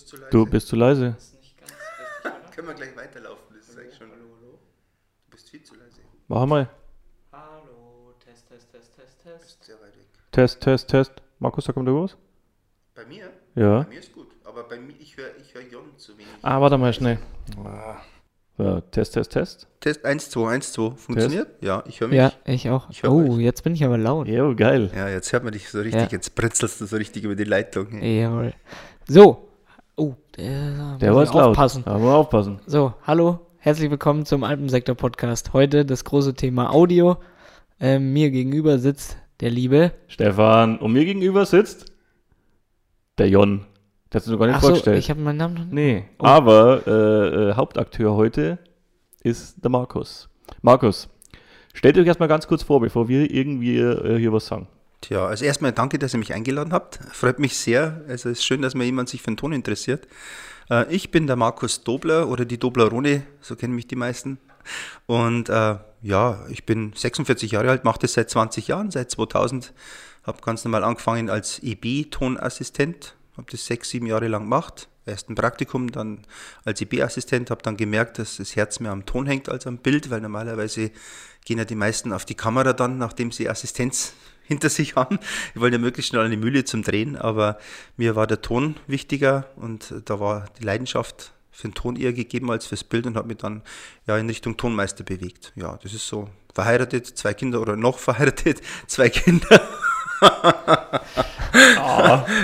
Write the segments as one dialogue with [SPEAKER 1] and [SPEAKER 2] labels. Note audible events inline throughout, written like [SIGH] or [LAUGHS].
[SPEAKER 1] Bist zu leise.
[SPEAKER 2] Du bist zu leise.
[SPEAKER 1] Können wir gleich weiterlaufen? Das ist eigentlich schon.
[SPEAKER 3] Hallo, hallo.
[SPEAKER 1] Du bist viel zu leise.
[SPEAKER 2] Mach mal.
[SPEAKER 3] Hallo, Test, Test, Test, Test, Test.
[SPEAKER 1] bist sehr weit weg.
[SPEAKER 2] Test, Test, Test. Markus, da kommt da was?
[SPEAKER 1] Bei mir?
[SPEAKER 2] Ja.
[SPEAKER 1] Bei mir ist gut. Aber bei mir, ich höre ich hör Jon zu wenig.
[SPEAKER 2] Ah, warte mal schnell. So, Test, Test, Test.
[SPEAKER 1] Test 1, 2, 1, 2. Funktioniert? Ja, ich höre mich.
[SPEAKER 3] Ja, ich auch.
[SPEAKER 1] Ich
[SPEAKER 3] oh,
[SPEAKER 1] euch.
[SPEAKER 3] jetzt bin ich aber laut.
[SPEAKER 2] Jo, geil.
[SPEAKER 1] Ja, jetzt hört man dich so richtig.
[SPEAKER 3] Ja.
[SPEAKER 1] Jetzt britzelst du so richtig über die Leitung.
[SPEAKER 3] Jawohl. So. Oh, der,
[SPEAKER 2] war laut.
[SPEAKER 3] aufpassen.
[SPEAKER 2] Da muss aufpassen.
[SPEAKER 3] So, hallo, herzlich willkommen zum Alpensektor-Podcast. Heute das große Thema Audio. Ähm, mir gegenüber sitzt der liebe.
[SPEAKER 2] Stefan, und mir gegenüber sitzt der Jon. Der hast du noch gar nicht
[SPEAKER 3] Achso,
[SPEAKER 2] vorgestellt.
[SPEAKER 3] ich habe meinen Namen noch nicht.
[SPEAKER 2] nee,
[SPEAKER 3] Oh.
[SPEAKER 2] aber äh, äh, Hauptakteur heute ist der Markus. Markus, stellt euch erstmal ganz kurz vor, bevor wir irgendwie äh, hier was sagen.
[SPEAKER 1] Tja, also erstmal danke, dass ihr mich eingeladen habt. Freut mich sehr. Also es ist schön, dass mal jemand sich für den Ton interessiert. Äh, ich bin der Markus Dobler oder die Doblerone, so kennen mich die meisten. Und äh, ja, ich bin 46 Jahre alt, mache das seit 20 Jahren, seit 2000. Habe ganz normal angefangen als EB-Tonassistent, habe das sechs, sieben Jahre lang gemacht. Erst ein Praktikum, dann als EB-Assistent, habe dann gemerkt, dass das Herz mehr am Ton hängt als am Bild, weil normalerweise gehen ja die meisten auf die Kamera dann, nachdem sie Assistenz hinter sich haben. Die wollen ja möglichst schnell eine Mühle zum Drehen, aber mir war der Ton wichtiger und da war die Leidenschaft für den Ton eher gegeben als fürs Bild und habe mich dann ja in Richtung Tonmeister bewegt. Ja, das ist so. Verheiratet, zwei Kinder oder noch verheiratet, [LAUGHS] zwei Kinder.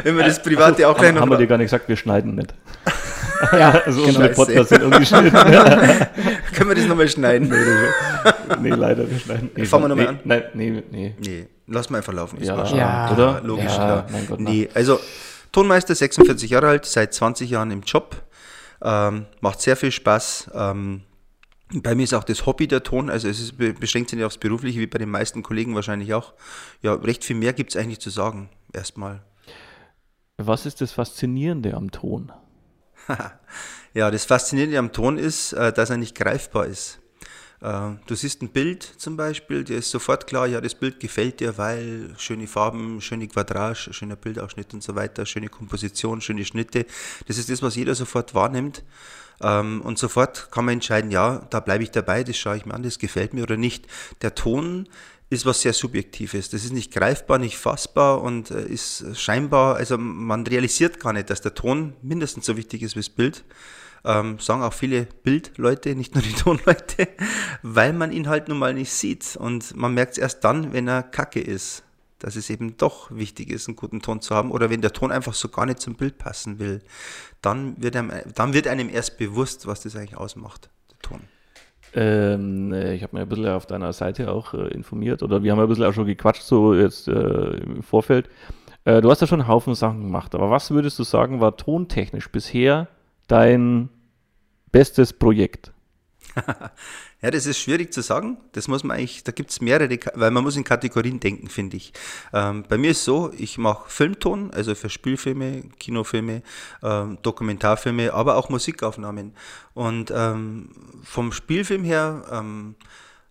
[SPEAKER 1] Wenn wir das Private auch gleich
[SPEAKER 2] Haben,
[SPEAKER 1] noch
[SPEAKER 2] haben wir dir gar nicht gesagt, wir schneiden nicht. [LAUGHS]
[SPEAKER 3] Ja,
[SPEAKER 2] Also unsere
[SPEAKER 1] Scheiße.
[SPEAKER 2] Podcasts sind ungeschnitten. [LAUGHS]
[SPEAKER 1] Können wir das nochmal schneiden?
[SPEAKER 2] nee, leider, wir schneiden. Nee,
[SPEAKER 1] Fangen wir noch
[SPEAKER 2] nee,
[SPEAKER 1] an?
[SPEAKER 2] Nein, nee, nee.
[SPEAKER 1] Nee, lass mal einfach laufen. ist
[SPEAKER 2] Ja.
[SPEAKER 3] Ja.
[SPEAKER 2] oder?
[SPEAKER 1] logisch.
[SPEAKER 2] Ja, Gott,
[SPEAKER 1] nee, also Tonmeister, 46 Jahre alt, seit 20 Jahren im Job. Ähm, macht sehr viel Spaß. Ähm, bei mir ist auch das Hobby der Ton, also es ist, be- beschränkt sich nicht aufs Berufliche, wie bei den meisten Kollegen wahrscheinlich auch. Ja, recht viel mehr gibt es eigentlich zu sagen, erstmal.
[SPEAKER 2] Was ist das Faszinierende am Ton? [LAUGHS]
[SPEAKER 1] Ja, das Faszinierende am Ton ist, äh, dass er nicht greifbar ist. Äh, Du siehst ein Bild zum Beispiel, dir ist sofort klar, ja, das Bild gefällt dir, weil schöne Farben, schöne Quadrage, schöner Bildausschnitt und so weiter, schöne Komposition, schöne Schnitte. Das ist das, was jeder sofort wahrnimmt. Ähm, Und sofort kann man entscheiden, ja, da bleibe ich dabei, das schaue ich mir an, das gefällt mir oder nicht. Der Ton ist was sehr Subjektives. Das ist nicht greifbar, nicht fassbar und äh, ist scheinbar, also man realisiert gar nicht, dass der Ton mindestens so wichtig ist wie das Bild. Ähm, sagen auch viele Bildleute, nicht nur die [LAUGHS] Tonleute, weil man ihn halt nun mal nicht sieht. Und man merkt es erst dann, wenn er kacke ist, dass es eben doch wichtig ist, einen guten Ton zu haben. Oder wenn der Ton einfach so gar nicht zum Bild passen will, dann wird einem, dann wird einem erst bewusst, was das eigentlich ausmacht, der Ton.
[SPEAKER 2] Ähm, äh, ich habe mir ein bisschen auf deiner Seite auch äh, informiert oder wir haben ein bisschen auch schon gequatscht, so jetzt äh, im Vorfeld. Äh, du hast ja schon einen Haufen Sachen gemacht, aber was würdest du sagen, war tontechnisch bisher dein bestes Projekt? [LAUGHS]
[SPEAKER 1] Ja, das ist schwierig zu sagen. Das muss man eigentlich, da gibt es mehrere, weil man muss in Kategorien denken, finde ich. Ähm, bei mir ist so, ich mache Filmton, also für Spielfilme, Kinofilme, ähm, Dokumentarfilme, aber auch Musikaufnahmen. Und ähm, vom Spielfilm her, ähm,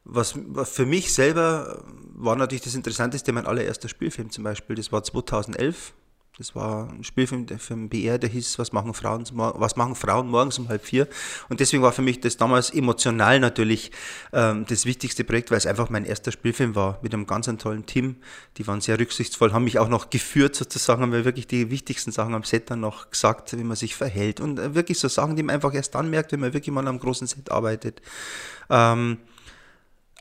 [SPEAKER 1] was, was für mich selber war natürlich das Interessanteste, mein allererster Spielfilm zum Beispiel, das war 2011. Das war ein Spielfilm der- für den BR, der hieß, was machen, Frauen, was machen Frauen morgens um halb vier? Und deswegen war für mich das damals emotional natürlich ähm, das wichtigste Projekt, weil es einfach mein erster Spielfilm war mit einem ganz tollen Team. Die waren sehr rücksichtsvoll, haben mich auch noch geführt sozusagen, haben mir wirklich die wichtigsten Sachen am Set dann noch gesagt, wie man sich verhält. Und äh, wirklich so Sachen, die man einfach erst dann merkt, wenn man wirklich mal am großen Set arbeitet. Ähm,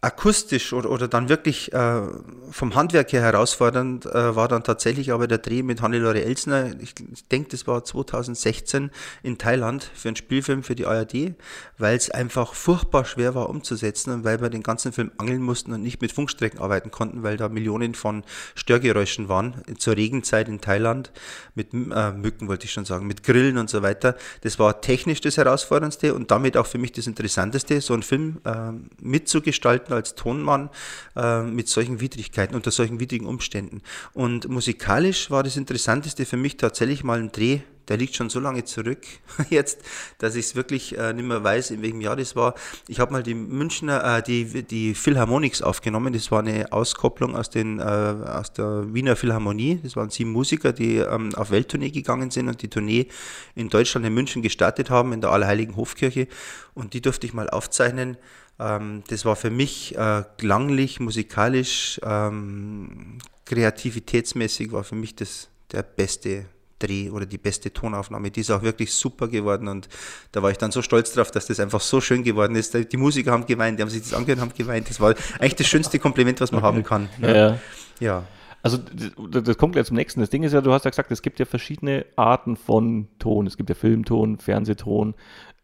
[SPEAKER 1] akustisch oder, oder dann wirklich äh, vom Handwerk her herausfordernd äh, war dann tatsächlich aber der Dreh mit Hannelore Elsner. Ich, ich denke, das war 2016 in Thailand für einen Spielfilm für die ARD, weil es einfach furchtbar schwer war umzusetzen und weil wir den ganzen Film angeln mussten und nicht mit Funkstrecken arbeiten konnten, weil da Millionen von Störgeräuschen waren zur Regenzeit in Thailand mit äh, Mücken wollte ich schon sagen, mit Grillen und so weiter. Das war technisch das Herausforderndste und damit auch für mich das Interessanteste, so einen Film äh, mitzugestalten als Tonmann äh, mit solchen Widrigkeiten, unter solchen widrigen Umständen. Und musikalisch war das Interessanteste für mich tatsächlich mal ein Dreh der liegt schon so lange zurück [LAUGHS] jetzt, dass ich es wirklich äh, nicht mehr weiß, in welchem Jahr das war. Ich habe mal die Münchner, äh, die, die Philharmonics aufgenommen. Das war eine Auskopplung aus, den, äh, aus der Wiener Philharmonie. Das waren sieben Musiker, die ähm, auf Welttournee gegangen sind und die Tournee in Deutschland, in München gestartet haben, in der Allerheiligen Hofkirche. Und die durfte ich mal aufzeichnen. Ähm, das war für mich äh, klanglich, musikalisch, ähm, kreativitätsmäßig war für mich das der beste Dreh oder die beste Tonaufnahme. Die ist auch wirklich super geworden und da war ich dann so stolz drauf, dass das einfach so schön geworden ist. Die Musiker haben geweint, die haben sich das angehört, haben geweint. Das war eigentlich das schönste Kompliment, was man haben kann.
[SPEAKER 2] Ne? Ja. ja. Also das kommt gleich zum nächsten. Das Ding ist ja, du hast ja gesagt, es gibt ja verschiedene Arten von Ton. Es gibt ja Filmton, Fernsehton,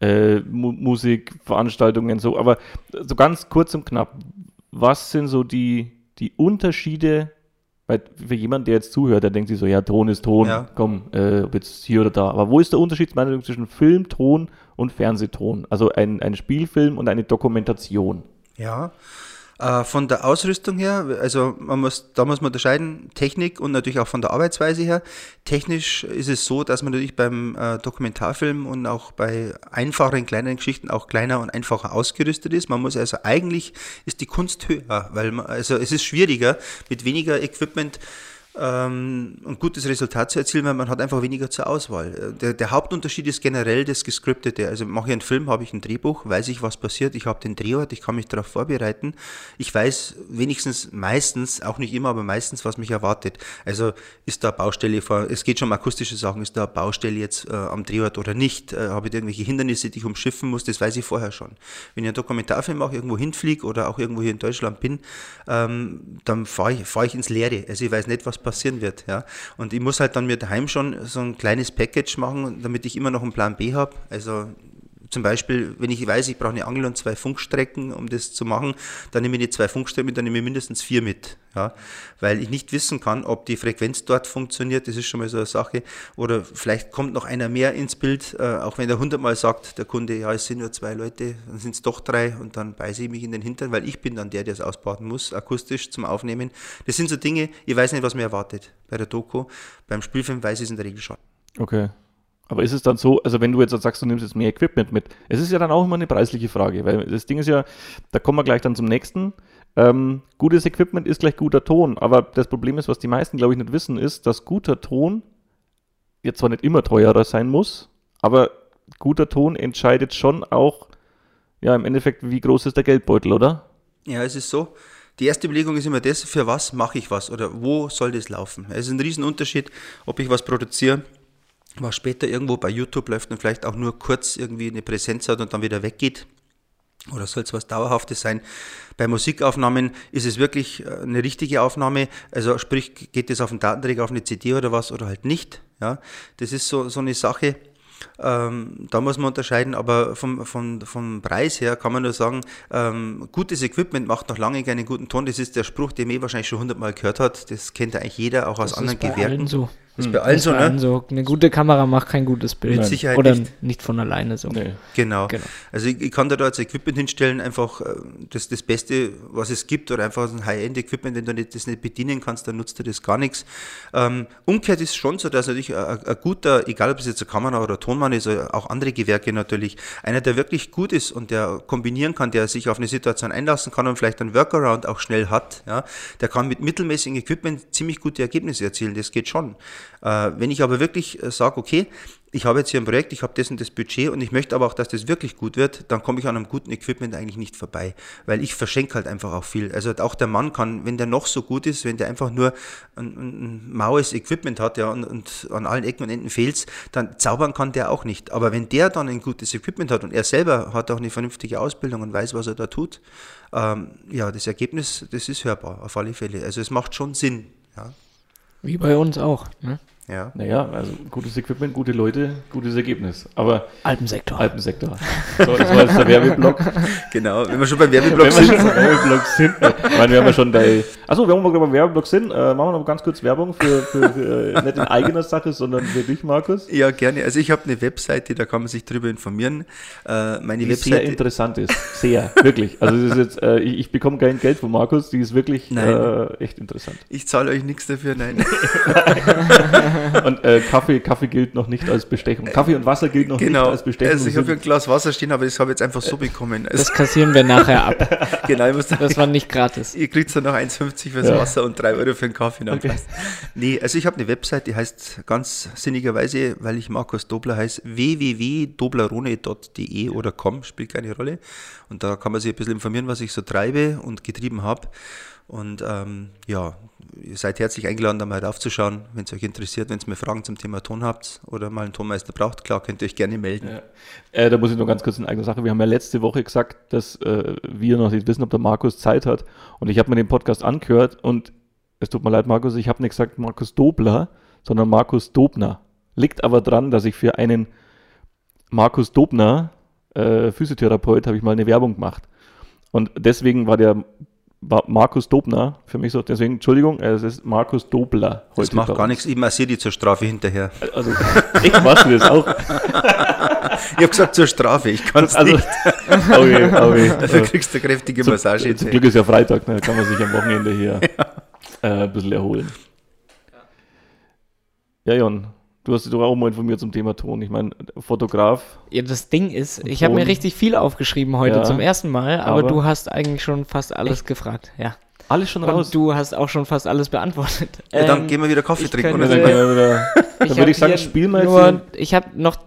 [SPEAKER 2] äh, Mu Musik, Veranstaltungen, so. Aber so ganz kurz und knapp, was sind so die, die Unterschiede weil für jemanden, der jetzt zuhört, der denkt sich so, ja, Ton ist Ton, ja. komm, äh, ob jetzt hier oder da. Aber wo ist der Unterschied zwischen Film, Ton und Fernsehton? Also ein, ein Spielfilm und eine Dokumentation.
[SPEAKER 1] Ja, äh, von der Ausrüstung her, also man muss, da muss man unterscheiden, Technik und natürlich auch von der Arbeitsweise her. Technisch ist es so, dass man natürlich beim äh, Dokumentarfilm und auch bei einfacheren, kleineren Geschichten auch kleiner und einfacher ausgerüstet ist. Man muss also eigentlich, ist die Kunst höher, weil man, also es ist schwieriger, mit weniger Equipment ähm, ein gutes Resultat zu erzielen, weil man hat einfach weniger zur Auswahl. Der, der Hauptunterschied ist generell das Gescriptete. Also mache ich einen Film, habe ich ein Drehbuch, weiß ich, was passiert, ich habe den Drehort, ich kann mich darauf vorbereiten. Ich weiß wenigstens meistens, auch nicht immer, aber meistens, was mich erwartet. Also ist da Baustelle vor, es geht schon um akustische Sachen, ist da Baustelle jetzt äh, am Drehort oder nicht? Äh, habe ich irgendwelche Hindernisse, die ich umschiffen muss? Das weiß ich vorher schon. Wenn ich einen Dokumentarfilm mache, irgendwo hinfliege oder auch irgendwo hier in Deutschland bin, ähm, dann fahre ich, fahr ich ins Leere. Also ich weiß nicht, was passieren wird. Ja. Und ich muss halt dann mir daheim schon so ein kleines Package machen, damit ich immer noch einen Plan B habe. Also zum Beispiel, wenn ich weiß, ich brauche eine Angel und zwei Funkstrecken, um das zu machen, dann nehme ich nicht zwei Funkstrecken mit, dann nehme ich mindestens vier mit. Ja? Weil ich nicht wissen kann, ob die Frequenz dort funktioniert, das ist schon mal so eine Sache. Oder vielleicht kommt noch einer mehr ins Bild, äh, auch wenn der hundertmal sagt, der Kunde, ja, es sind nur zwei Leute, dann sind es doch drei und dann beiße ich mich in den Hintern, weil ich bin dann der, der es ausbauen muss, akustisch zum Aufnehmen. Das sind so Dinge, ich weiß nicht, was mir erwartet bei der Doku. Beim Spielfilm weiß ich es in der Regel schon.
[SPEAKER 2] Okay. Aber ist es dann so, also wenn du jetzt sagst, du nimmst jetzt mehr Equipment mit, es ist ja dann auch immer eine preisliche Frage, weil das Ding ist ja, da kommen wir gleich dann zum nächsten. Ähm, gutes Equipment ist gleich guter Ton, aber das Problem ist, was die meisten, glaube ich, nicht wissen, ist, dass guter Ton jetzt zwar nicht immer teurer sein muss, aber guter Ton entscheidet schon auch, ja, im Endeffekt, wie groß ist der Geldbeutel, oder?
[SPEAKER 1] Ja, es ist so. Die erste Überlegung ist immer das, für was mache ich was oder wo soll das laufen? Es ist ein Riesenunterschied, ob ich was produziere was später irgendwo bei YouTube läuft und vielleicht auch nur kurz irgendwie eine Präsenz hat und dann wieder weggeht. Oder soll es was Dauerhaftes sein? Bei Musikaufnahmen ist es wirklich äh, eine richtige Aufnahme. Also sprich, geht es auf einen Datenträger, auf eine CD oder was oder halt nicht. Ja, das ist so, so eine Sache. Ähm, da muss man unterscheiden, aber vom, vom, vom Preis her kann man nur sagen, ähm, gutes Equipment macht noch lange keinen guten Ton. Das ist der Spruch, den man eh wahrscheinlich schon hundertmal gehört hat. Das kennt eigentlich jeder, auch aus das anderen Gewerken.
[SPEAKER 3] So. Ist bei allen so, ne? So. Eine gute Kamera macht kein gutes Bild.
[SPEAKER 1] Mit Sicherheit
[SPEAKER 3] Oder nicht. nicht von alleine so. Nee.
[SPEAKER 1] Genau. genau. Also ich, ich, kann da als Equipment hinstellen, einfach äh, das, das Beste, was es gibt, oder einfach ein High-End-Equipment, wenn du nicht, das nicht bedienen kannst, dann nutzt dir das gar nichts. Ähm, umgekehrt ist es schon so, dass natürlich ein, ein, guter, egal ob es jetzt eine Kamera oder ein Tonmann ist, auch andere Gewerke natürlich, einer, der wirklich gut ist und der kombinieren kann, der sich auf eine Situation einlassen kann und vielleicht einen Workaround auch schnell hat, ja, der kann mit mittelmäßigem Equipment ziemlich gute Ergebnisse erzielen, das geht schon. Äh, wenn ich aber wirklich äh, sage, okay, ich habe jetzt hier ein Projekt, ich habe das und das Budget und ich möchte aber auch, dass das wirklich gut wird, dann komme ich an einem guten Equipment eigentlich nicht vorbei, weil ich verschenke halt einfach auch viel. Also auch der Mann kann, wenn der noch so gut ist, wenn der einfach nur ein, ein maues Equipment hat, ja, und, und an allen Ecken und Enden fehlt dann zaubern kann der auch nicht. Aber wenn der dann ein gutes Equipment hat und er selber hat auch eine vernünftige Ausbildung und weiß, was er da tut, ähm, ja, das Ergebnis, das ist hörbar, auf alle Fälle. Also es macht schon Sinn, ja.
[SPEAKER 3] Wie bei uns auch, ne?
[SPEAKER 1] Ja.
[SPEAKER 2] Naja, also gutes Equipment, gute Leute, gutes Ergebnis. Aber
[SPEAKER 3] Alpensektor.
[SPEAKER 2] Alpensektor. So, das war jetzt der Werbeblock. [LAUGHS]
[SPEAKER 1] Genau, wenn wir schon beim Werbeblock
[SPEAKER 2] Wenn wir
[SPEAKER 1] sind.
[SPEAKER 2] schon beim Werbeblock sind. Ich meine, wir haben ja schon bei. Achso, wir haben mal beim Werbeblock sind. Äh, machen wir noch ganz kurz Werbung für, für, für äh, nicht in eigener Sache, sondern für dich, Markus.
[SPEAKER 1] Ja, gerne. Also ich habe eine Webseite, da kann man sich drüber informieren. Äh, meine
[SPEAKER 2] Die sehr
[SPEAKER 1] Webseite.
[SPEAKER 2] interessant ist. Sehr, wirklich. Also das ist jetzt, äh, ich, ich bekomme kein Geld von Markus, die ist wirklich
[SPEAKER 1] Nein.
[SPEAKER 2] äh, echt interessant.
[SPEAKER 1] Ich zahle euch nichts dafür, nein. [LAUGHS] [LAUGHS] [LAUGHS]
[SPEAKER 2] Und äh, Kaffee, Kaffee gilt noch nicht als Bestechung. Kaffee und Wasser gilt noch
[SPEAKER 1] genau.
[SPEAKER 2] nicht als Bestechung.
[SPEAKER 1] Also ich habe hier ein Glas Wasser stehen, aber das habe ich jetzt einfach so bekommen. Also,
[SPEAKER 3] Das kassieren wir nachher ab. [LAUGHS]
[SPEAKER 1] genau, ich muss sagen,
[SPEAKER 3] Das war nicht gratis.
[SPEAKER 1] Ihr kriegt dann noch 1,50 fürs
[SPEAKER 2] Ja.
[SPEAKER 1] Wasser und 3 Euro für den Kaffee.
[SPEAKER 2] Okay.
[SPEAKER 1] Nee, also ich habe eine Website, die heißt ganz sinnigerweise, weil ich Markus Dobler heiße, www.doblerone.de oder com, spielt keine Rolle. Und da kann man sich ein bisschen informieren, was ich so treibe und getrieben habe. Und ähm, ja, ihr seid herzlich eingeladen, da mal raufzuschauen, wenn es euch interessiert, wenn ihr mal Fragen zum Thema Ton habt oder mal einen Tonmeister braucht, klar, könnt ihr euch gerne melden.
[SPEAKER 2] Ja. Äh, da muss ich noch ganz kurz in eigener Sache. Wir haben ja letzte Woche gesagt, dass äh, wir noch nicht wissen, ob der Markus Zeit hat. Und ich habe mir den Podcast angehört und es tut mir leid, Markus, ich habe nicht gesagt Markus Dobler, sondern Markus Dobner. Liegt aber dran, dass ich für einen Markus Dobner, äh, Physiotherapeut, habe ich mal eine Werbung gemacht. Und deswegen war der Markus Dobner für mich so, deswegen, Entschuldigung, es ist Markus Dobler.
[SPEAKER 1] Das
[SPEAKER 2] heute
[SPEAKER 1] macht
[SPEAKER 2] bei
[SPEAKER 1] gar nichts, ich massiere die zur Strafe hinterher.
[SPEAKER 2] Also, echt, machst du das auch? [LAUGHS]
[SPEAKER 1] Ich habe gesagt zur Strafe, ich kann es
[SPEAKER 2] Also,
[SPEAKER 1] nicht. [LAUGHS]
[SPEAKER 2] okay, okay.
[SPEAKER 1] Dafür kriegst du eine kräftige
[SPEAKER 2] Zum,
[SPEAKER 1] Massage.
[SPEAKER 2] zum. Glück ist ja Freitag, ne? da kann man sich am Wochenende hier [LAUGHS] äh, ein bisschen erholen. Ja, Jon, du hast dich doch auch mal informiert zum Thema Ton. Ich meine, Fotograf,
[SPEAKER 3] Ja, das Ding ist, ich habe mir richtig viel aufgeschrieben heute
[SPEAKER 2] Ja,
[SPEAKER 3] zum ersten Mal, aber,
[SPEAKER 2] aber-
[SPEAKER 3] du hast eigentlich schon fast alles gefragt. Ja.
[SPEAKER 2] alles schon raus.
[SPEAKER 3] Und du hast auch schon fast alles beantwortet.
[SPEAKER 1] Ja, dann
[SPEAKER 3] Ähm,
[SPEAKER 1] gehen wir wieder Kaffee trinken.
[SPEAKER 3] könnte-
[SPEAKER 2] dann,
[SPEAKER 1] so.
[SPEAKER 2] können wir [LAUGHS] wieder, dann würde ich sagen,
[SPEAKER 3] hier
[SPEAKER 2] spielen wir jetzt.
[SPEAKER 3] nur, Ich habe noch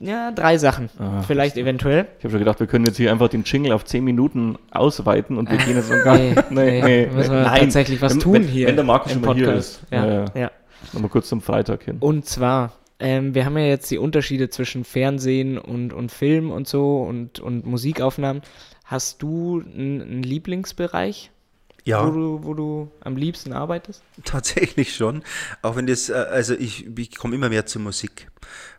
[SPEAKER 3] ja, drei Sachen.
[SPEAKER 2] Ah,
[SPEAKER 3] Vielleicht eventuell.
[SPEAKER 2] Ich habe schon gedacht, wir können jetzt hier einfach den Jingle auf 10 Minuten ausweiten und wir gehen jetzt [LAUGHS] noch gar [LAUGHS]
[SPEAKER 3] Nee, nee, müssen wir tatsächlich was
[SPEAKER 2] wenn,
[SPEAKER 3] tun
[SPEAKER 2] wenn,
[SPEAKER 3] hier
[SPEAKER 2] Wenn der Markus
[SPEAKER 3] im
[SPEAKER 2] schon mal hier
[SPEAKER 3] Podcast.
[SPEAKER 2] ist. Ja, Ja,
[SPEAKER 3] ja.
[SPEAKER 2] Nochmal kurz zum Freitag hin.
[SPEAKER 3] Und zwar, ähm, wir haben ja jetzt die Unterschiede zwischen Fernsehen und, und Film und so und, und Musikaufnahmen. Hast du einen einen Lieblingsbereich,
[SPEAKER 1] Ja.
[SPEAKER 3] wo, du, wo du am liebsten arbeitest? [LAUGHS]
[SPEAKER 1] Tatsächlich schon. Auch wenn das, äh, also ich, ich komme immer mehr zur Musik,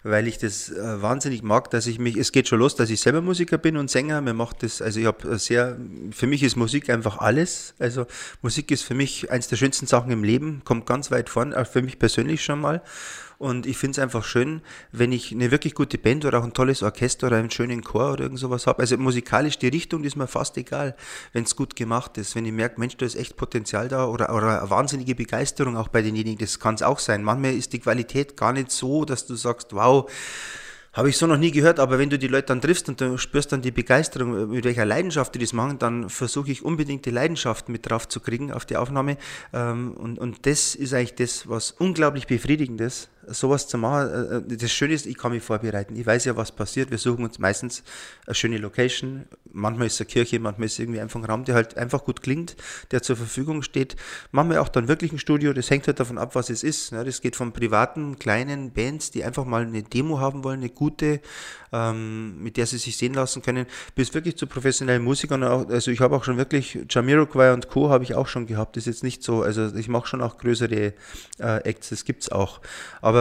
[SPEAKER 1] weil ich das äh, wahnsinnig mag, dass ich mich, es geht schon los, dass ich selber Musiker bin und Sänger. Mir macht das, also ich habe sehr, für mich ist Musik einfach alles. Also Musik ist für mich eins der schönsten Sachen im Leben, kommt ganz weit vorn, auch für mich persönlich schon mal. Und ich finde es einfach schön, wenn ich eine wirklich gute Band oder auch ein tolles Orchester oder einen schönen Chor oder irgend sowas habe. Also musikalisch die Richtung ist mir fast egal, wenn es gut gemacht ist. Wenn ich merke, Mensch, da ist echt Potenzial da oder, oder eine wahnsinnige Begeisterung auch bei denjenigen, das kann es auch sein. Manchmal ist die Qualität gar nicht so, dass du sagst, wow, habe ich so noch nie gehört, aber wenn du die Leute dann triffst und du spürst dann die Begeisterung, mit welcher Leidenschaft die das machen, dann versuche ich unbedingt die Leidenschaft mit drauf zu kriegen auf die Aufnahme. Ähm, Und, und das ist eigentlich das, was unglaublich befriedigend ist, sowas zu machen. Äh, Das Schöne ist, ich kann mich vorbereiten. Ich weiß ja, was passiert. Wir suchen uns meistens eine schöne Location. Manchmal ist es eine Kirche, manchmal ist es irgendwie einfach ein Raum, der halt einfach gut klingt, der zur Verfügung steht. Manchmal auch dann wirklich ein Studio. Das hängt halt davon ab, was es ist. ne. Das geht von privaten, kleinen Bands, die einfach mal eine Demo haben wollen, eine gute, ähm, mit der sie sich sehen lassen können, bis wirklich zu professionellen Musikern. Also ich habe auch schon wirklich Jamiroquai und Co. habe ich auch schon gehabt. Das ist jetzt nicht so, also ich mache schon auch größere äh, Acts, das gibt's auch. Aber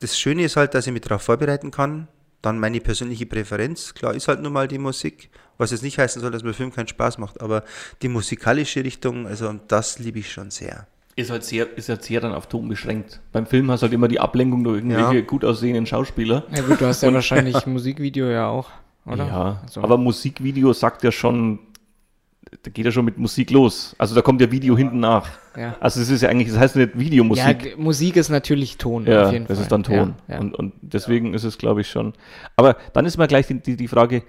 [SPEAKER 1] das Schöne ist halt, dass ich mich darauf vorbereiten kann. Dann meine persönliche Präferenz, klar, ist halt nun mal die Musik, was jetzt nicht heißen soll, dass mir Film keinen Spaß macht, aber die musikalische Richtung, also das liebe ich schon sehr.
[SPEAKER 2] Ist halt sehr, ist halt sehr dann auf Ton beschränkt. Beim Film hast du halt immer die Ablenkung durch irgendwelche
[SPEAKER 1] Ja.
[SPEAKER 2] gut aussehenden Schauspieler.
[SPEAKER 3] Ja gut, du hast ja wahrscheinlich [LAUGHS] Musikvideo ja auch, oder?
[SPEAKER 2] Ja,
[SPEAKER 3] Also-
[SPEAKER 2] aber Musikvideo sagt ja schon, da geht ja schon mit Musik los. Also da kommt ja Video hinten nach.
[SPEAKER 3] Ja.
[SPEAKER 2] Also es ist ja eigentlich, das heißt nicht
[SPEAKER 3] Ja,
[SPEAKER 2] Videomusik.
[SPEAKER 3] g- Musik ist natürlich Ton,
[SPEAKER 2] Ja,
[SPEAKER 3] auf jeden
[SPEAKER 2] das
[SPEAKER 3] Fall.
[SPEAKER 2] ist dann Ton.
[SPEAKER 3] Ja, ja.
[SPEAKER 2] Und, und deswegen ist es, glaube ich, schon. Aber dann ist mal gleich die, die, die Frage,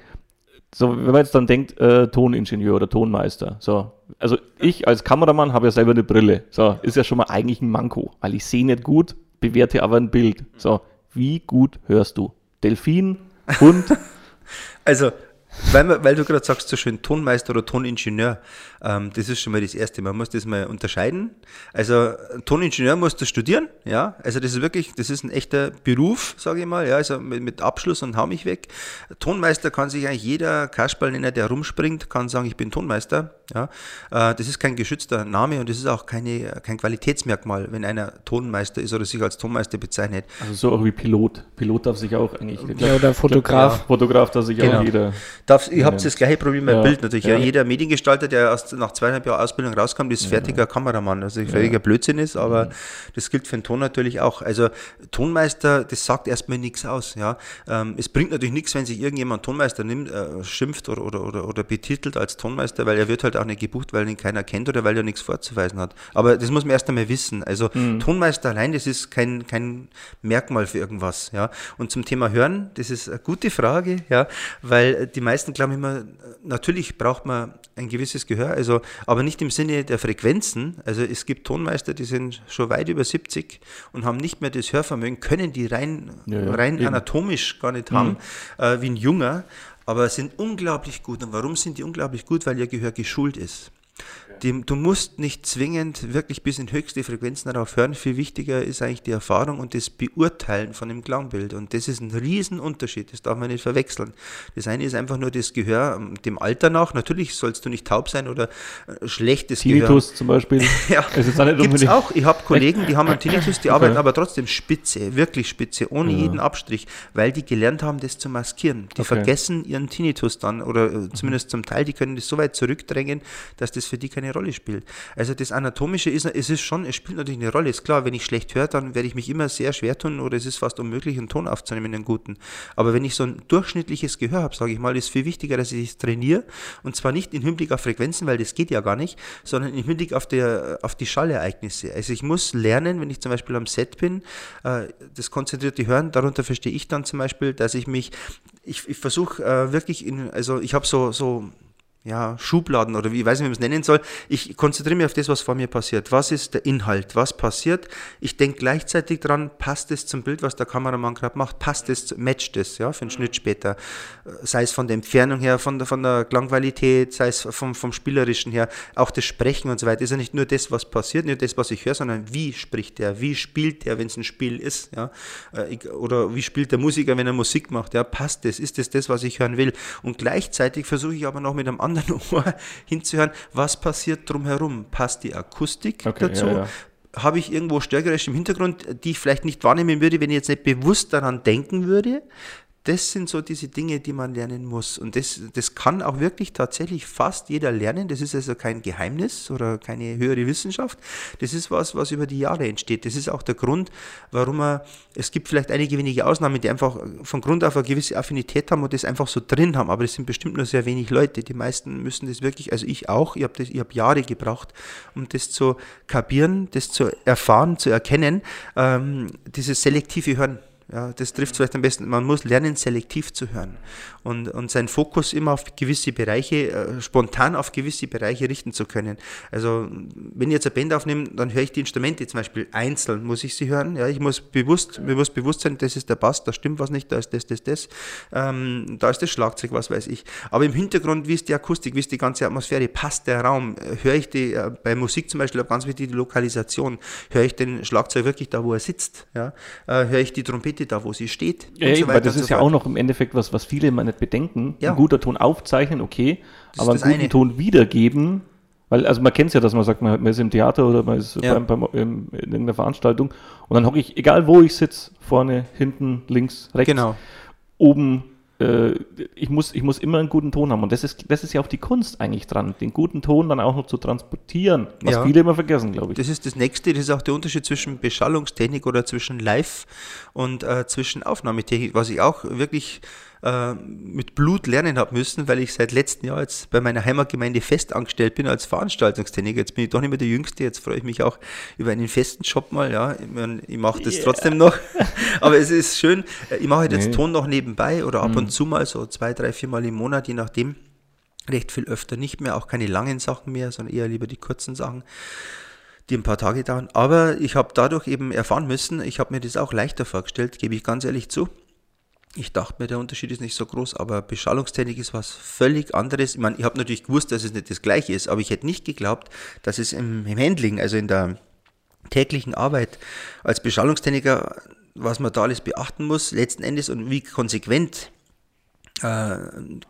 [SPEAKER 2] so, wenn man jetzt dann denkt, äh, Toningenieur oder Tonmeister, so, also ich als Kameramann habe ja selber eine Brille, so, ist ja schon mal eigentlich ein Manko, weil ich sehe nicht gut, bewerte aber ein Bild. So, wie gut hörst du? Delfin, Hund? [LAUGHS]
[SPEAKER 1] Also, weil, weil du gerade sagst, so schön Tonmeister oder Toningenieur, ähm, das ist schon mal das Erste. Man muss das mal unterscheiden. Also Toningenieur musst du studieren, ja. Also das ist wirklich, das ist ein echter Beruf, sage ich mal, ja. Also mit, mit Abschluss und hau mich weg. Tonmeister kann sich eigentlich jeder Kasperlnenner, der rumspringt, kann sagen, ich bin Tonmeister, ja. Äh, das ist kein geschützter Name und das ist auch keine, kein Qualitätsmerkmal, wenn einer Tonmeister ist oder sich als Tonmeister bezeichnet.
[SPEAKER 2] Also so auch wie Pilot. Pilot darf sich auch eigentlich.
[SPEAKER 3] Ja, oder Fotograf.
[SPEAKER 2] Ja, Fotograf darf sich
[SPEAKER 1] Genau.
[SPEAKER 2] auch jeder.
[SPEAKER 1] Darf, ihr habt das gleiche Problem beim
[SPEAKER 2] Ja.
[SPEAKER 1] Bild natürlich. Ja. Jeder Mediengestalter, der erst nach zweieinhalb Jahren Ausbildung rauskommt, ist fertiger Kameramann. Also völliger Blödsinn ist, aber das gilt für den Ton natürlich auch. Also Tonmeister, das sagt erstmal nichts aus. Ja. Ähm, es bringt natürlich nichts, wenn sich irgendjemand Tonmeister nimmt, äh, schimpft oder, oder, oder, oder betitelt als Tonmeister, weil er wird halt auch nicht gebucht, weil ihn keiner kennt oder weil er nichts vorzuweisen hat. Aber das muss man erst einmal wissen. Also Tonmeister allein, das ist kein, kein Merkmal für irgendwas. Ja. Und zum Thema Hören, das ist eine gute Frage, ja, weil die meisten glauben immer, natürlich braucht man ein gewisses Gehör, also, aber nicht im Sinne der Frequenzen. Also es gibt Tonmeister, die sind schon weit über 70 und haben nicht mehr das Hörvermögen, können die rein,
[SPEAKER 2] Ja, ja,
[SPEAKER 1] rein
[SPEAKER 2] eben. Mhm.
[SPEAKER 1] anatomisch gar nicht haben, äh, wie ein Junger, aber sind unglaublich gut. Und warum sind die unglaublich gut? Weil ihr Gehör geschult ist. Die, du musst nicht zwingend wirklich bis in höchste Frequenzen darauf hören. Viel wichtiger ist eigentlich die Erfahrung und das Beurteilen von dem Klangbild. Und das ist ein Riesenunterschied. Das darf man nicht verwechseln. Das eine ist einfach nur das Gehör ähm, dem Alter nach. Natürlich sollst du nicht taub sein oder äh, schlechtes
[SPEAKER 2] Tinnitus zum Beispiel. [LAUGHS]
[SPEAKER 1] ja,
[SPEAKER 2] Es ist auch nicht
[SPEAKER 1] gibt's
[SPEAKER 2] unbedingt-
[SPEAKER 1] auch. Ich habe [LAUGHS] Kollegen, die haben einen Tinnitus, die arbeiten aber trotzdem spitze, wirklich spitze, ohne jeden Abstrich, weil die gelernt haben, das zu maskieren. Die
[SPEAKER 2] Okay.
[SPEAKER 1] vergessen ihren Tinnitus dann oder äh, zumindest zum Teil, die können das so weit zurückdrängen, dass das für die keine Rolle spielt. Also das Anatomische ist, es ist schon, es spielt natürlich eine Rolle. Ist klar, wenn ich schlecht höre, dann werde ich mich immer sehr schwer tun oder es ist fast unmöglich, einen Ton aufzunehmen, einen guten. Aber wenn ich so ein durchschnittliches Gehör habe, sage ich mal, ist viel wichtiger, dass ich es trainiere und zwar nicht im Hinblick auf Frequenzen, weil das geht ja gar nicht, sondern im Hinblick auf, der, auf die Schallereignisse. Also ich muss lernen, wenn ich zum Beispiel am Set bin, äh, das konzentrierte Hören, darunter verstehe ich dann zum Beispiel, dass ich mich, ich, ich versuche äh, wirklich in, also ich habe so, so ja, Schubladen oder wie, ich weiß nicht, wie man es nennen soll. Ich konzentriere mich auf das, was vor mir passiert. Was ist der Inhalt? Was passiert? Ich denke gleichzeitig dran, passt es zum Bild, was der Kameramann gerade macht? Passt es, matcht es, ja, für einen Schnitt später? Sei es von der Entfernung her, von der, von der Klangqualität, sei es vom, vom Spielerischen her, auch das Sprechen und so weiter. Ist ja nicht nur das, was passiert, nicht das, was ich höre, sondern wie spricht der? Wie spielt der, wenn es ein Spiel ist? Ja? Äh, Oder wie spielt der Musiker, wenn er Musik macht? Ja, passt das? Ist das das, was ich hören will? Und gleichzeitig versuche ich aber noch mit einem anderen Ohr [LAUGHS] hinzuhören, was passiert drumherum? Passt die Akustik
[SPEAKER 2] Okay,
[SPEAKER 1] dazu?
[SPEAKER 2] ja, ja.
[SPEAKER 1] Habe ich irgendwo Störgeräusche im Hintergrund, die ich vielleicht nicht wahrnehmen würde, wenn ich jetzt nicht bewusst daran denken würde? Das sind so diese Dinge, die man lernen muss. Und das, das kann auch wirklich tatsächlich fast jeder lernen. Das ist also kein Geheimnis oder keine höhere Wissenschaft. Das ist was, was über die Jahre entsteht. Das ist auch der Grund, warum man, es gibt vielleicht einige wenige Ausnahmen, die einfach von Grund auf eine gewisse Affinität haben und das einfach so drin haben. Aber das sind bestimmt nur sehr wenig Leute. Die meisten müssen das wirklich, also ich auch, ich habe habe Jahre gebraucht, um das zu kapieren, das zu erfahren, zu erkennen, ähm, dieses selektive Hören. Ja, das trifft vielleicht am besten. Man muss lernen, selektiv zu hören und, und seinen Fokus immer auf gewisse Bereiche, äh, spontan auf gewisse Bereiche richten zu können. Also, wenn ich jetzt eine Band aufnehme, dann höre ich die Instrumente zum Beispiel einzeln, muss ich sie hören. Ja, ich muss bewusst, mir muss bewusst sein, das ist der Bass, da stimmt was nicht, da ist das, das, das, ähm, da ist das Schlagzeug, was weiß ich. Aber im Hintergrund, wie ist die Akustik, wie ist die ganze Atmosphäre, passt der Raum, Äh, höre ich die, äh, bei Musik zum Beispiel, ganz wichtig, die Lokalisation, höre ich den Schlagzeug wirklich da, wo er sitzt, ja, äh, höre ich die Trompete da, wo sie steht.
[SPEAKER 2] Ja,
[SPEAKER 1] und so
[SPEAKER 2] eben, weil
[SPEAKER 1] weiter
[SPEAKER 2] das ist
[SPEAKER 1] so
[SPEAKER 2] ja auch noch im Endeffekt was, was viele immer nicht bedenken.
[SPEAKER 1] Ja.
[SPEAKER 2] Ein guter Ton aufzeichnen, okay,
[SPEAKER 1] Das
[SPEAKER 2] aber einen guten
[SPEAKER 1] eine.
[SPEAKER 2] Ton wiedergeben, weil, also man kennt es ja, dass man sagt, man, man ist im Theater oder man ist
[SPEAKER 1] Ja.
[SPEAKER 2] beim, beim, im, in irgendeiner Veranstaltung und dann hocke ich, egal wo ich sitze, vorne, hinten, links, rechts,
[SPEAKER 1] Genau.
[SPEAKER 2] oben, äh, ich, muss, ich muss immer einen guten Ton haben und das ist, das ist ja auch die Kunst eigentlich dran, den guten Ton dann auch noch zu transportieren, was
[SPEAKER 1] Ja.
[SPEAKER 2] viele immer vergessen, glaube ich.
[SPEAKER 1] Das ist das nächste, das ist auch der Unterschied zwischen Beschallungstechnik oder zwischen Live und äh, zwischen Aufnahmetechnik, was ich auch wirklich äh, mit Blut lernen habe müssen, weil ich seit letztem Jahr jetzt bei meiner Heimatgemeinde fest angestellt bin als Veranstaltungstechniker. Jetzt bin ich doch nicht mehr der Jüngste, jetzt freue ich mich auch über einen festen Job mal, ja. Ich, mein, ich mache das trotzdem noch, [LAUGHS] aber es ist schön, Äh, ich mache halt jetzt
[SPEAKER 2] Nee.
[SPEAKER 1] Ton noch nebenbei oder ab und zu mal so zwei, drei, vier Mal im Monat, je nachdem recht viel öfter nicht mehr, auch keine langen Sachen mehr, sondern eher lieber die kurzen Sachen. die ein paar Tage dauern. Aber ich habe dadurch eben erfahren müssen, ich habe mir das auch leichter vorgestellt, gebe ich ganz ehrlich zu. Ich dachte mir, der Unterschied ist nicht so groß, aber Beschallungstechnik ist was völlig anderes. Ich meine, ich habe natürlich gewusst, dass es nicht das gleiche ist, aber ich hätte nicht geglaubt, dass es im, im Handling, also in der täglichen Arbeit als Beschallungstechniker, was man da alles beachten muss, letzten Endes und wie konsequent äh,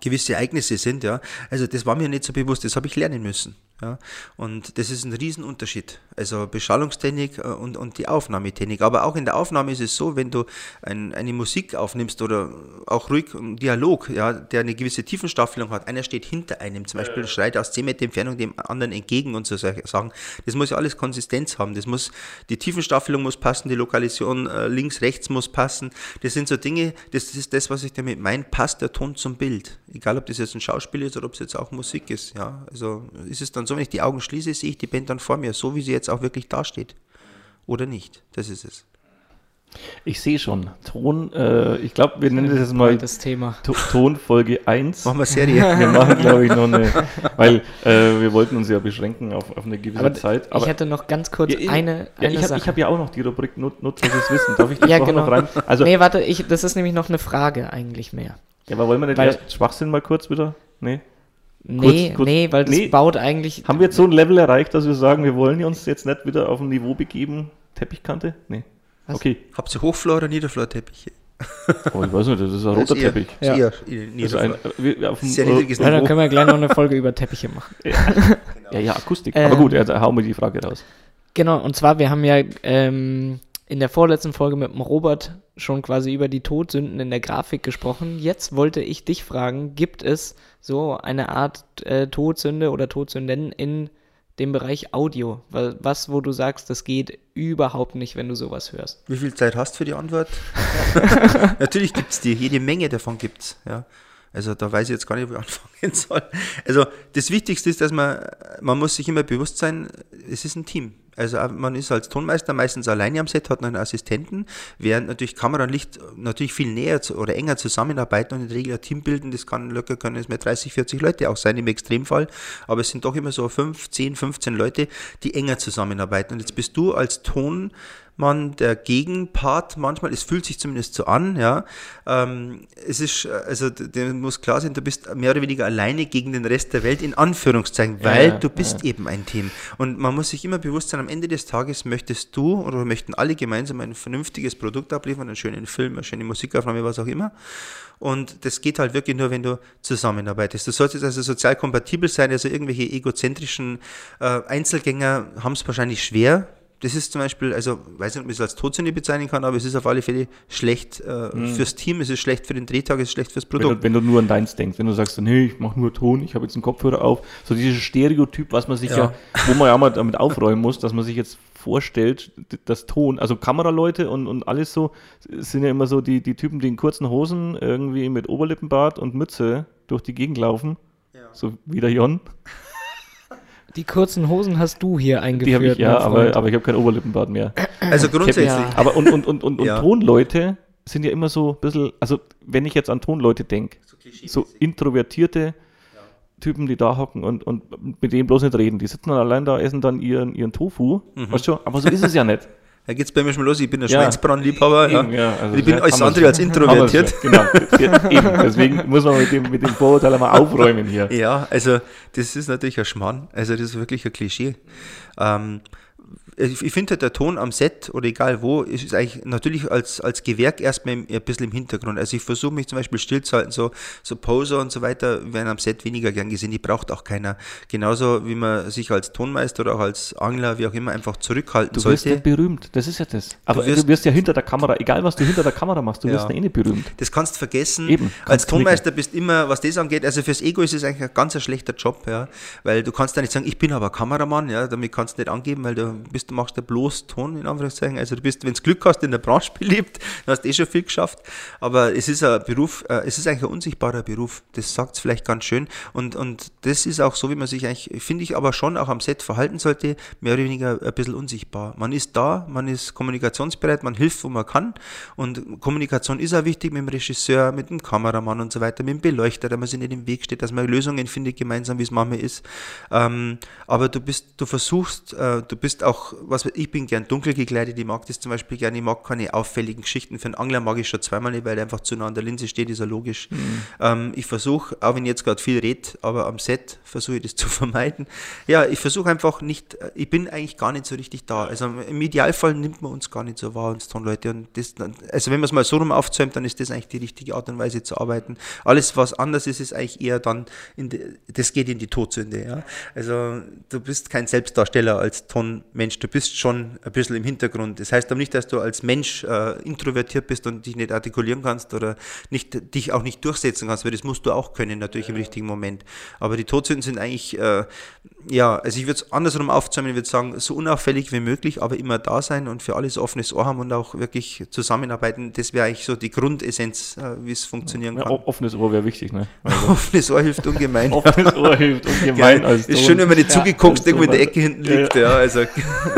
[SPEAKER 1] gewisse Ereignisse sind, ja. Also das war mir nicht so bewusst, das habe ich lernen müssen. Ja, und das ist ein Riesenunterschied. Also Beschallungstechnik äh, und, und die Aufnahmetechnik. Aber auch in der Aufnahme ist es so, wenn du ein, eine Musik aufnimmst oder auch ruhig einen Dialog, ja, der eine gewisse Tiefenstaffelung hat, einer steht hinter einem, zum Beispiel schreit aus 10 Meter Entfernung dem anderen entgegen und so Sachen. Das muss ja alles Konsistenz haben. Das muss, die Tiefenstaffelung muss passen, die Lokalisation äh, links, rechts muss passen. Das sind so Dinge, das ist das, was ich damit meine, passt der Ton zum Bild. Egal, ob das jetzt ein Schauspiel ist oder ob es jetzt auch Musik ist. Ja, also ist es dann so, wenn ich die Augen schließe, sehe ich die Band dann vor mir, so wie sie jetzt auch wirklich dasteht. Oder nicht. Das ist es.
[SPEAKER 2] Ich sehe schon. Ton, äh, ich glaube, wir nennen das jetzt mal
[SPEAKER 3] das Thema.
[SPEAKER 2] To Tonfolge 1.
[SPEAKER 1] Machen wir Serie. [LAUGHS]
[SPEAKER 2] Wir machen, glaube ich, noch eine, weil äh, wir wollten uns ja beschränken auf, auf eine gewisse
[SPEAKER 3] Aber
[SPEAKER 2] Zeit.
[SPEAKER 3] ich hätte noch ganz kurz
[SPEAKER 2] Ja, ich-
[SPEAKER 3] eine,
[SPEAKER 2] ja,
[SPEAKER 3] eine
[SPEAKER 2] ich habe
[SPEAKER 3] Sache.
[SPEAKER 2] hab ja auch noch die Rubrik Nut nutzloses Wissen. Darf ich [LAUGHS] das
[SPEAKER 3] Ja, genau.
[SPEAKER 2] noch rein? Also,
[SPEAKER 3] nee, warte, ich, das ist nämlich noch eine Frage eigentlich mehr.
[SPEAKER 2] ja, aber wollen wir
[SPEAKER 3] Weil-
[SPEAKER 2] erst Schwachsinn mal kurz wieder? Nee.
[SPEAKER 3] Nee,
[SPEAKER 2] kurz-
[SPEAKER 3] nee, weil das
[SPEAKER 2] nee.
[SPEAKER 3] baut eigentlich.
[SPEAKER 2] Haben wir jetzt so ein Level erreicht, dass wir sagen, wir wollen uns jetzt nicht wieder auf ein Niveau begeben? Teppichkante? Nee.
[SPEAKER 3] Was?
[SPEAKER 2] Okay.
[SPEAKER 1] Habt ihr Hochflor- oder Niederflorteppiche?
[SPEAKER 2] Oh, ich weiß nicht, das ist ein
[SPEAKER 1] Das
[SPEAKER 2] roter
[SPEAKER 1] ist eher-
[SPEAKER 2] Teppich.
[SPEAKER 3] Ja.
[SPEAKER 1] eher
[SPEAKER 2] Das ist ein,
[SPEAKER 1] Niederflor.
[SPEAKER 2] wir- auf dem,
[SPEAKER 1] Sehr niedriges
[SPEAKER 3] Ja, dann können wir gleich noch eine Folge [LAUGHS] über Teppiche machen.
[SPEAKER 2] ja, ja, Akustik.
[SPEAKER 3] Ähm,
[SPEAKER 2] Aber gut, ja, da hauen wir die Frage raus.
[SPEAKER 3] Genau, und zwar, wir haben ja ähm, in der vorletzten Folge mit dem Robert schon quasi über die Todsünden in der Grafik gesprochen. Jetzt wollte ich dich fragen, gibt es so eine Art äh, Todsünde oder Todsünden in dem Bereich Audio? Weil, was, wo du sagst, das geht überhaupt nicht, wenn du sowas hörst.
[SPEAKER 1] Wie viel Zeit hast du für die Antwort? [LAUGHS] Natürlich gibt es die, jede Menge davon gibt es. Ja. Also da weiß ich jetzt gar nicht, wo ich [LAUGHS] anfangen soll. Also das Wichtigste ist, dass man, man muss sich immer bewusst sein, es ist ein Team. Also man ist als Tonmeister meistens alleine am Set, hat einen Assistenten, während natürlich Kamera und Licht natürlich viel näher oder enger zusammenarbeiten und in der Regel ein Team bilden. Das kann locker, können es mehr 30, 40 Leute auch sein im Extremfall. Aber es sind doch immer so 5, 10, 15 Leute, die enger zusammenarbeiten. Und jetzt bist du als Ton man der Gegenpart manchmal, es fühlt sich zumindest so an, ja. Ähm, es ist, äh, also dem muss klar sein, du bist mehr oder weniger alleine gegen den Rest der Welt, in Anführungszeichen, weil
[SPEAKER 2] ja,
[SPEAKER 1] du bist eben ein Team. Und man muss sich immer bewusst sein, am Ende des Tages möchtest du oder möchten alle gemeinsam ein vernünftiges Produkt abliefern, einen schönen Film, eine schöne Musikaufnahme, was auch immer. Und das geht halt wirklich nur, wenn du zusammenarbeitest. Du solltest also sozial kompatibel sein, also irgendwelche egozentrischen äh, Einzelgänger haben es wahrscheinlich schwer. Das ist zum Beispiel, also weiß nicht, ob man es als Todsünde bezeichnen kann, aber es ist auf alle Fälle schlecht äh, fürs Team, es ist schlecht für den Drehtag, es ist schlecht fürs
[SPEAKER 2] Wenn
[SPEAKER 1] Produkt.
[SPEAKER 2] du, wenn du nur an deins denkst, wenn du sagst, nee, ich mache nur Ton, ich habe jetzt einen Kopfhörer auf, so dieses Stereotyp, was man sich ja.
[SPEAKER 1] Ja.
[SPEAKER 2] wo man ja mal damit aufräumen muss, dass man sich jetzt vorstellt, d- das Ton, also Kameraleute und, und alles so, sind ja immer so die, die Typen, die in kurzen Hosen irgendwie mit Oberlippenbart und Mütze durch die Gegend laufen, so wie der Jon,
[SPEAKER 3] Die kurzen Hosen hast du hier eingeführt.
[SPEAKER 2] die habe ich ja, aber, aber ich habe kein Oberlippenbart mehr.
[SPEAKER 1] Also grundsätzlich,
[SPEAKER 3] Ja.
[SPEAKER 2] Aber und, und, und, und, und
[SPEAKER 1] Ja.
[SPEAKER 2] Tonleute sind ja immer so ein bisschen, also wenn ich jetzt an Tonleute denke, so introvertierte Typen, die da hocken und, und mit denen bloß nicht reden. Die sitzen dann allein da, essen dann ihren, ihren Tofu.
[SPEAKER 1] Mhm.
[SPEAKER 2] Weißt du, aber so ist es ja nicht.
[SPEAKER 1] Da geht's bei mir schon los, ich bin ein
[SPEAKER 2] Ja.
[SPEAKER 1] Schweinsbrandliebhaber. Ja.
[SPEAKER 2] Ja, also
[SPEAKER 1] ich bin alles andere als introvertiert.
[SPEAKER 2] Genau, eben. Deswegen muss man mit dem, mit dem Vorurteil einmal aufräumen hier.
[SPEAKER 1] Ja, also das ist natürlich ein Schmarrn. Also das ist wirklich ein Klischee. Ähm, ich ich finde halt, der Ton am Set oder egal wo, ist eigentlich natürlich als, als Gewerk erstmal im, ein bisschen im Hintergrund. Also ich versuche mich zum Beispiel stillzuhalten, so, so Poser und so weiter werden am Set weniger gern gesehen, die braucht auch keiner. Genauso wie man sich als Tonmeister oder auch als Angler, wie auch immer, einfach zurückhalten
[SPEAKER 2] Du wirst
[SPEAKER 1] sollte.
[SPEAKER 2] nicht berühmt, das ist ja das. Aber du
[SPEAKER 1] wirst-
[SPEAKER 2] wirst, ja hinter der Kamera, egal was du hinter der Kamera machst, du
[SPEAKER 1] Ja.
[SPEAKER 2] wirst ja eh nicht berühmt.
[SPEAKER 1] Das kannst du vergessen.
[SPEAKER 2] Eben,
[SPEAKER 1] Als
[SPEAKER 2] kannst
[SPEAKER 1] Tonmeister bist immer, was das angeht, also fürs Ego ist es eigentlich ein ganz schlechter Job, ja, weil du kannst da nicht sagen, ich bin aber Kameramann, ja, damit kannst du nicht angeben, weil du bist bist, du machst ja bloß Ton, in Anführungszeichen. Also du bist, wenn du Glück hast, in der Branche beliebt, [LAUGHS] dann hast du eh schon viel geschafft. Aber es ist ein Beruf, äh, es ist eigentlich ein unsichtbarer Beruf. Das sagt es vielleicht ganz schön. Und, und das ist auch so, wie man sich eigentlich, finde ich, aber schon auch am Set verhalten sollte, mehr oder weniger ein bisschen unsichtbar. Man ist da, man ist kommunikationsbereit, man hilft, wo man kann. Und Kommunikation ist auch wichtig mit dem Regisseur, mit dem Kameramann und so weiter, mit dem Beleuchter, dass man sich nicht im Weg steht, dass man Lösungen findet gemeinsam, wie es manchmal ist. Ähm, aber du bist, du versuchst, äh, du bist auch, was ich bin gern dunkel gekleidet, ich mag das zum Beispiel gerne, ich mag keine auffälligen Geschichten. Für einen Angler mag ich schon zweimal nicht, weil der einfach zu nah an der Linse steht, ist ja logisch. Mhm. Ähm, ich versuche, auch wenn ich jetzt gerade viel rede, aber am Set versuche ich das [LAUGHS] zu vermeiden. Ja, ich versuche einfach nicht, äh, ich bin eigentlich gar nicht so richtig da. Also im Idealfall nimmt man uns gar nicht so wahr, uns Tonleute. Und das, also wenn man es mal so rum aufzäumt, dann ist das eigentlich die richtige Art und Weise zu arbeiten. Alles, was anders ist, ist eigentlich eher dann, die, das geht in die Todsünde. Ja? Also du bist kein Selbstdarsteller als Tonmensch, du bist schon ein bisschen im Hintergrund. Das heißt aber nicht, dass du als Mensch äh, introvertiert bist und dich nicht artikulieren kannst oder nicht, dich auch nicht durchsetzen kannst, weil das musst du auch können, natürlich im richtigen Moment. Aber die Todsünden sind eigentlich, äh, ja, also ich würde es andersrum aufzäumen, ich würde sagen, so unauffällig wie möglich, aber immer da sein und für alles offenes Ohr haben und auch wirklich zusammenarbeiten. Das wäre eigentlich so die Grundessenz, äh, wie es funktionieren kann. Ja,
[SPEAKER 2] offenes Ohr wäre wichtig, ne? [LAUGHS]
[SPEAKER 1] Also offenes Ohr hilft ungemein.
[SPEAKER 2] offenes Ohr hilft [LAUGHS] ungemein.
[SPEAKER 1] Ja, ist schön, wenn man nicht ja, zugeguckt irgendwo in der Ecke hinten liegt, ja. Also. [LAUGHS]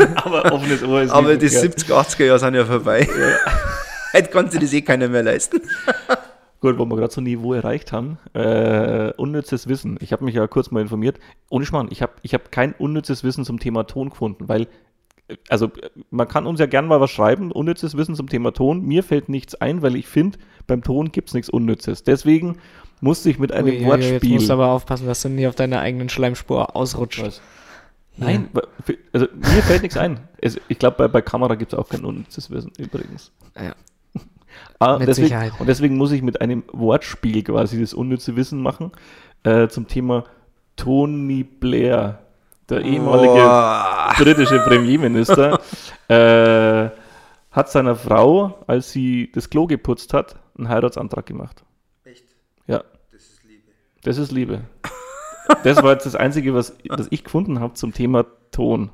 [SPEAKER 1] [LAUGHS] aber offenes Ohr ist Aber die 70er, 80er Jahre sind ja vorbei. [LAUGHS] Heute konnte das eh keiner mehr leisten. [LAUGHS]
[SPEAKER 2] Gut, wo wir gerade so ein Niveau erreicht haben. Äh, unnützes Wissen. Ich habe mich ja kurz mal informiert. Ohne Schmarrn, ich habe ich hab kein unnützes Wissen zum Thema Ton gefunden, weil, also man kann uns ja gerne mal was schreiben, unnützes Wissen zum Thema Ton. Mir fällt nichts ein, weil ich finde, beim Ton gibt es nichts Unnützes. Deswegen musste ich mit einem Ui, Wortspiel...
[SPEAKER 3] Jetzt musst du aber aufpassen, dass du nie auf deiner eigenen Schleimspur ausrutscht. Was?
[SPEAKER 2] Nein, also mir fällt nichts ein. ich glaube, bei, bei Kamera gibt es auch kein unnützes Wissen übrigens. Ja. Ah, mit deswegen, Sicherheit. Und deswegen muss ich mit einem Wortspiel quasi das unnütze Wissen machen äh, zum Thema Tony Blair, der ehemalige oh. britische Premierminister, [LAUGHS] äh, hat seiner Frau, als sie das Klo geputzt hat, einen Heiratsantrag gemacht. Echt? Ja. Das ist Liebe. Das ist Liebe. [LAUGHS] das war jetzt das Einzige, was, was ich gefunden habe zum Thema Ton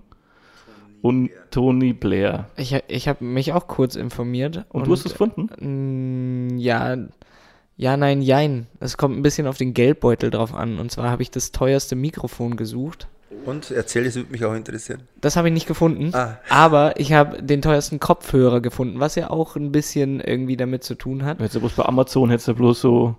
[SPEAKER 2] und Tony Blair.
[SPEAKER 3] Ich, ich habe mich auch kurz informiert.
[SPEAKER 2] Und, und du hast es gefunden?
[SPEAKER 3] Mm, ja, ja, nein, jein. Es kommt ein bisschen auf den Geldbeutel drauf an. Und zwar habe ich das teuerste Mikrofon gesucht.
[SPEAKER 1] Und erzähl, das würde mich auch interessieren.
[SPEAKER 3] Das habe ich nicht gefunden. Ah. Aber ich habe den teuersten Kopfhörer gefunden, was ja auch ein bisschen irgendwie damit zu tun hat.
[SPEAKER 2] Hättest du bloß bei Amazon hättest du bloß so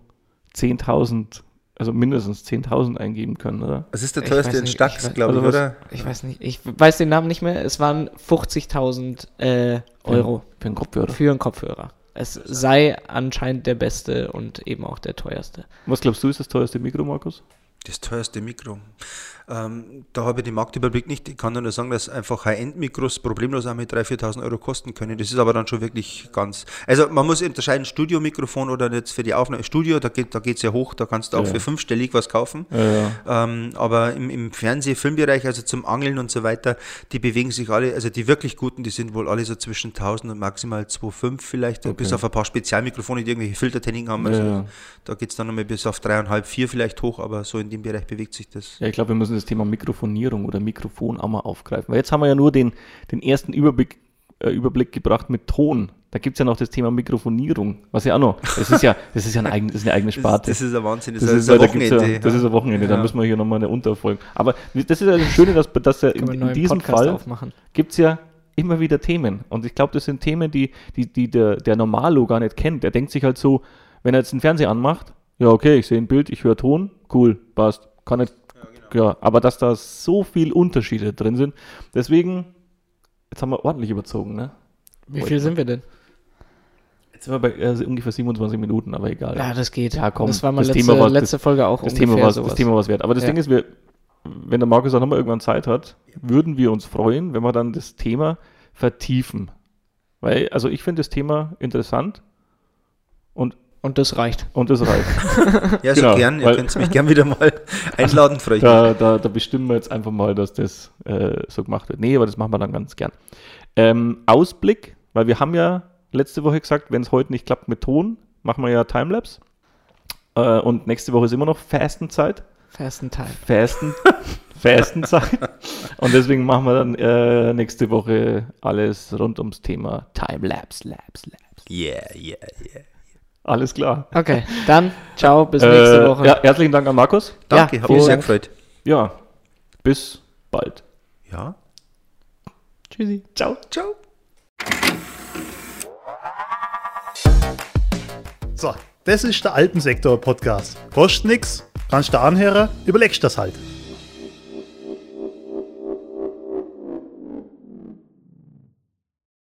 [SPEAKER 2] 10.000 also mindestens 10.000 eingeben können, oder?
[SPEAKER 1] Es ist der teuerste in Stadt, glaube ich, also oder?
[SPEAKER 3] Ich weiß nicht, ich weiß den Namen nicht mehr. Es waren 50.000 äh, Euro.
[SPEAKER 2] Für, für einen Kopfhörer.
[SPEAKER 3] Für einen Kopfhörer. Es sei anscheinend der beste und eben auch der teuerste.
[SPEAKER 2] Was glaubst du, ist das teuerste Mikro, Markus?
[SPEAKER 1] Das teuerste Mikro. Ähm, da habe ich den Marktüberblick nicht. Ich kann nur sagen, dass einfach High-End-Mikros problemlos auch mit 3.000, 4.000 Euro kosten können. Das ist aber dann schon wirklich ganz. Also man muss unterscheiden, Studiomikrofon oder jetzt für die Aufnahme. Studio, da geht da es ja hoch, da kannst du auch ja. für fünfstellig was kaufen. Ja, ähm, aber im, im Fernseh-, Filmbereich, also zum Angeln und so weiter, die bewegen sich alle, also die wirklich guten, die sind wohl alle so zwischen 1.000 und maximal 2,5 vielleicht, okay. bis auf ein paar Spezialmikrofone, die irgendwelche Filtertechniken haben. Also da geht es dann nochmal bis auf 3,5, 4 vielleicht hoch, aber so in dem Bereich bewegt sich das.
[SPEAKER 2] Ja, ich glaube, wir müssen das Thema Mikrofonierung oder Mikrofon auch mal aufgreifen. Weil jetzt haben wir ja nur den, den ersten Überblick, äh, Überblick gebracht mit Ton. Da gibt es ja noch das Thema Mikrofonierung, was ja auch noch, das ist ja, das ist ja ein eigen, das ist eine eigene Sparte.
[SPEAKER 1] Das, das ist ein Wahnsinn,
[SPEAKER 2] das, das ist, ein Wochenende. Ja, das ist ein Wochenende, ja. da müssen wir hier nochmal eine Unterfolge. Aber das ist ja das Schöne, dass, dass ja in, in diesem Podcast Fall gibt es ja immer wieder Themen. Und ich glaube, das sind Themen, die, die, die der, der Normalo gar nicht kennt. Der denkt sich halt so, wenn er jetzt den Fernseher anmacht, ja, okay, ich sehe ein Bild, ich höre Ton, cool, passt. Kann nicht ja, aber dass da so viel Unterschiede drin sind. Deswegen, jetzt haben wir ordentlich überzogen, ne?
[SPEAKER 3] Wie viel sind wir denn?
[SPEAKER 2] Jetzt sind wir bei äh, ungefähr 27 Minuten, aber egal.
[SPEAKER 3] Ja, das geht.
[SPEAKER 2] Ja, komm.
[SPEAKER 3] Das war mal letzte, Thema war, letzte Folge auch
[SPEAKER 2] das Thema war, Das Thema was wert. Aber das ja. Ding ist, wir, wenn der Markus auch nochmal irgendwann Zeit hat, würden wir uns freuen, wenn wir dann das Thema vertiefen. Weil, also ich finde das Thema interessant und
[SPEAKER 3] und das reicht.
[SPEAKER 2] Und das reicht. [LAUGHS]
[SPEAKER 1] ja, so genau, gern. Ihr könnt mich gern wieder mal [LAUGHS] einladen, freue
[SPEAKER 2] ich da, da, da, bestimmen wir jetzt einfach mal, dass das äh, so gemacht wird. Nee, aber das machen wir dann ganz gern. Ähm, Ausblick, weil wir haben ja letzte Woche gesagt, wenn es heute nicht klappt mit Ton, machen wir ja Timelapse. Äh, und nächste Woche ist immer noch Fastenzeit.
[SPEAKER 3] Fastentime.
[SPEAKER 2] Fasten, [LAUGHS] Fastenzeit. Und deswegen machen wir dann äh, nächste Woche alles rund ums Thema Timelapse, Labs, Labs.
[SPEAKER 1] Yeah, yeah, yeah.
[SPEAKER 2] Alles klar.
[SPEAKER 3] Okay, dann ciao, bis nächste
[SPEAKER 2] Äh,
[SPEAKER 3] Woche.
[SPEAKER 2] ja, herzlichen Dank an Markus.
[SPEAKER 1] Danke,
[SPEAKER 3] Ja,
[SPEAKER 1] hat mich
[SPEAKER 3] vielen
[SPEAKER 1] sehr
[SPEAKER 3] Dank.
[SPEAKER 1] gefreut.
[SPEAKER 2] Ja, bis bald.
[SPEAKER 1] Ja.
[SPEAKER 3] Tschüssi.
[SPEAKER 2] Ciao.
[SPEAKER 1] Ciao.
[SPEAKER 4] So, das ist der Alpensektor-Podcast. Kostet nix, kannst du anhören, überlegst das halt.